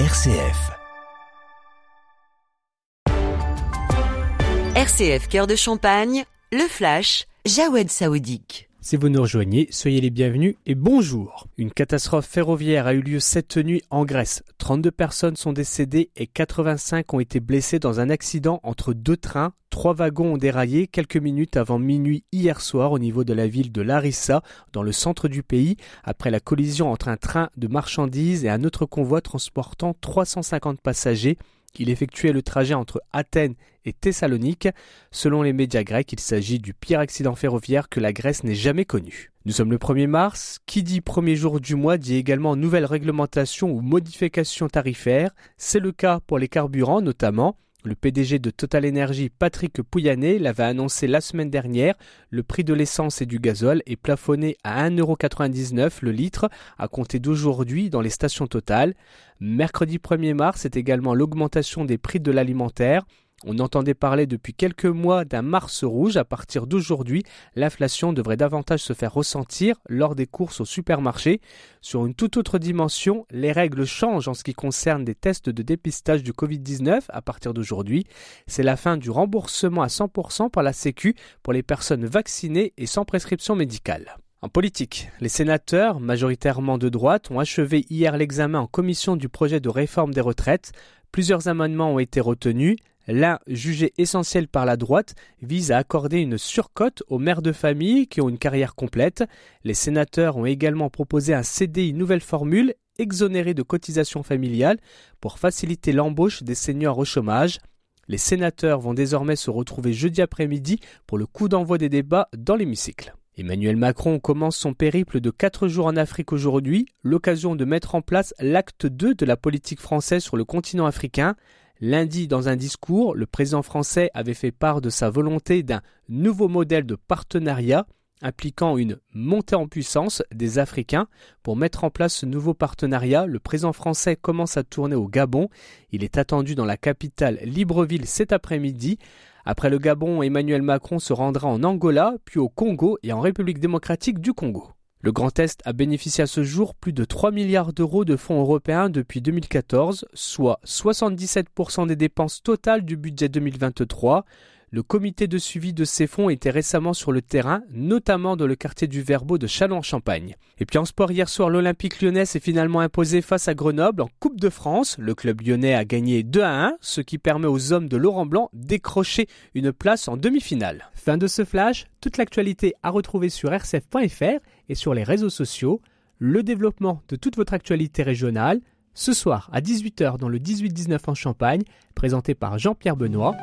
RCF. RCF Cœur de Champagne, le flash, Jawed Saoudique. Si vous nous rejoignez, soyez les bienvenus et bonjour. Une catastrophe ferroviaire a eu lieu cette nuit en Grèce. 32 personnes sont décédées et 85 ont été blessées dans un accident entre deux trains. Trois wagons ont déraillé quelques minutes avant minuit hier soir au niveau de la ville de Larissa, dans le centre du pays, après la collision entre un train de marchandises et un autre convoi transportant 350 passagers. Il effectuait le trajet entre Athènes et Thessalonique. Selon les médias grecs, il s'agit du pire accident ferroviaire que la Grèce n'ait jamais connu. Nous sommes le 1er mars. Qui dit premier jour du mois dit également nouvelle réglementation ou modification tarifaire. C'est le cas pour les carburants notamment. Le PDG de Total Energy, Patrick Pouyanné, l'avait annoncé la semaine dernière. Le prix de l'essence et du gazole est plafonné à 1,99€ le litre à compter d'aujourd'hui dans les stations Total. Mercredi 1er mars, c'est également l'augmentation des prix de l'alimentaire. On entendait parler depuis quelques mois d'un Mars rouge. À partir d'aujourd'hui, l'inflation devrait davantage se faire ressentir lors des courses au supermarché. Sur une toute autre dimension, les règles changent en ce qui concerne des tests de dépistage du Covid-19 à partir d'aujourd'hui. C'est la fin du remboursement à 100% par la Sécu pour les personnes vaccinées et sans prescription médicale. En politique, les sénateurs, majoritairement de droite, ont achevé hier l'examen en commission du projet de réforme des retraites. Plusieurs amendements ont été retenus. L'un, jugé essentiel par la droite, vise à accorder une surcote aux mères de famille qui ont une carrière complète. Les sénateurs ont également proposé un CDI nouvelle formule exonéré de cotisations familiales pour faciliter l'embauche des seniors au chômage. Les sénateurs vont désormais se retrouver jeudi après-midi pour le coup d'envoi des débats dans l'hémicycle. Emmanuel Macron commence son périple de 4 jours en Afrique aujourd'hui, l'occasion de mettre en place l'acte 2 de la politique française sur le continent africain. Lundi, dans un discours, le président français avait fait part de sa volonté d'un nouveau modèle de partenariat impliquant une montée en puissance des Africains. Pour mettre en place ce nouveau partenariat, le président français commence à tourner au Gabon. Il est attendu dans la capitale Libreville cet après-midi. Après le Gabon, Emmanuel Macron se rendra en Angola, puis au Congo et en République démocratique du Congo. Le Grand Est a bénéficié à ce jour plus de 3 milliards d'euros de fonds européens depuis 2014, soit 77% des dépenses totales du budget 2023. Le comité de suivi de ces fonds était récemment sur le terrain, notamment dans le quartier du Verbeau de Châlons-en-Champagne. Et puis en sport, hier soir, l'Olympique lyonnais s'est finalement imposé face à Grenoble en Coupe de France. Le club lyonnais a gagné 2 à 1, ce qui permet aux hommes de Laurent Blanc décrocher une place en demi-finale. Fin de ce flash, toute l'actualité à retrouver sur rcf.fr et sur les réseaux sociaux. Le développement de toute votre actualité régionale, ce soir à 18h dans le 18-19 en Champagne, présenté par Jean-Pierre Benoît.